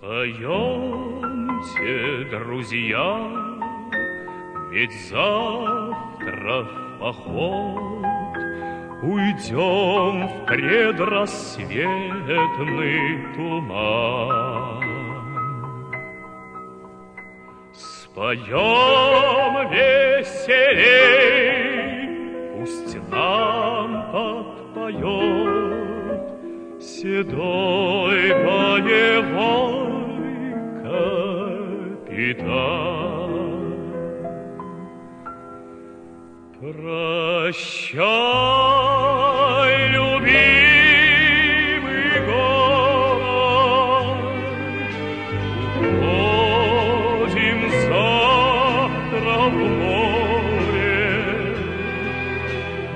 Пойемте, друзья, ведь завтра в поход Уйдем в предрассветный туман. Споем веселей, пусть нам подпоет Седой боевой капитан. Прощай, любимый город, Уходим завтра в море,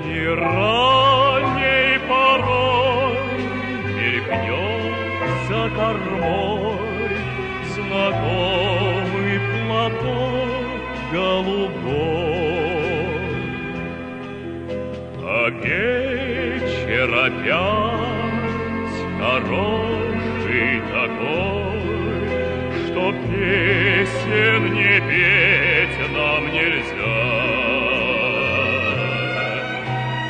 И ранней порой Мелькнет за кормой Знакомый голубой. А вечер опять хороший такой, Что песен не петь нам нельзя.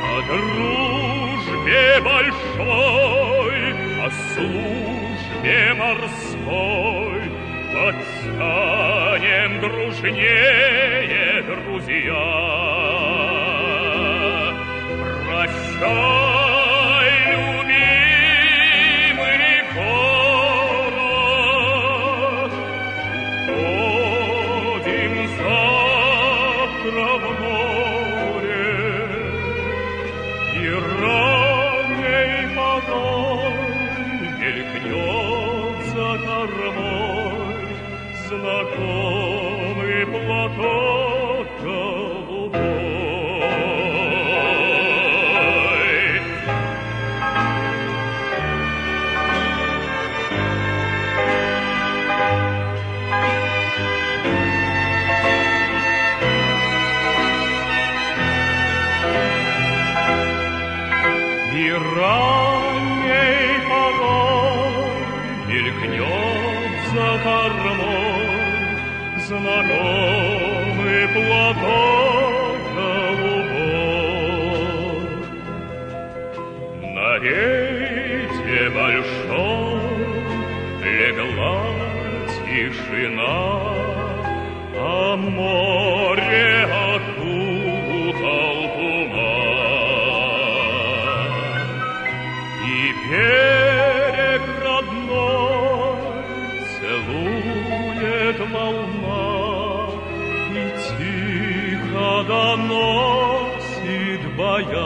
О дружбе большой, о службе морской Подтянем дружнее, друзья. Прощай, Мелькнет за кормой Знакомый платок голубой. И ранней за кормой знакомый платок голубой. На рейде большой легла тишина, а море окутал туман. И берег И тихо доносит баян.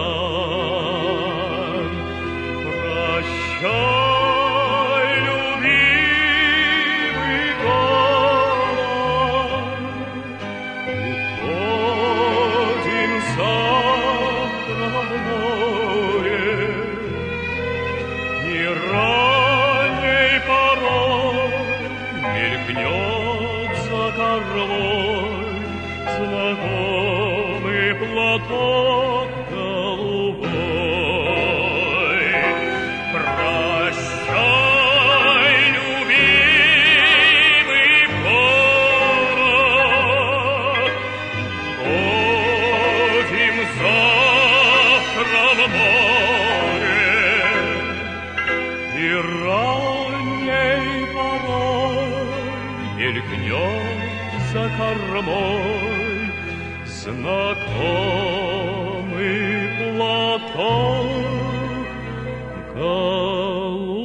Прощай, любимый город, Уходим завтра в море, И ранней порой Мелькнет за кормой Знакомый платок голубой. Прощай, любимый город, Уходим завтра в море, И ранней порой Мелькнет за кормой знакомый платок голубой.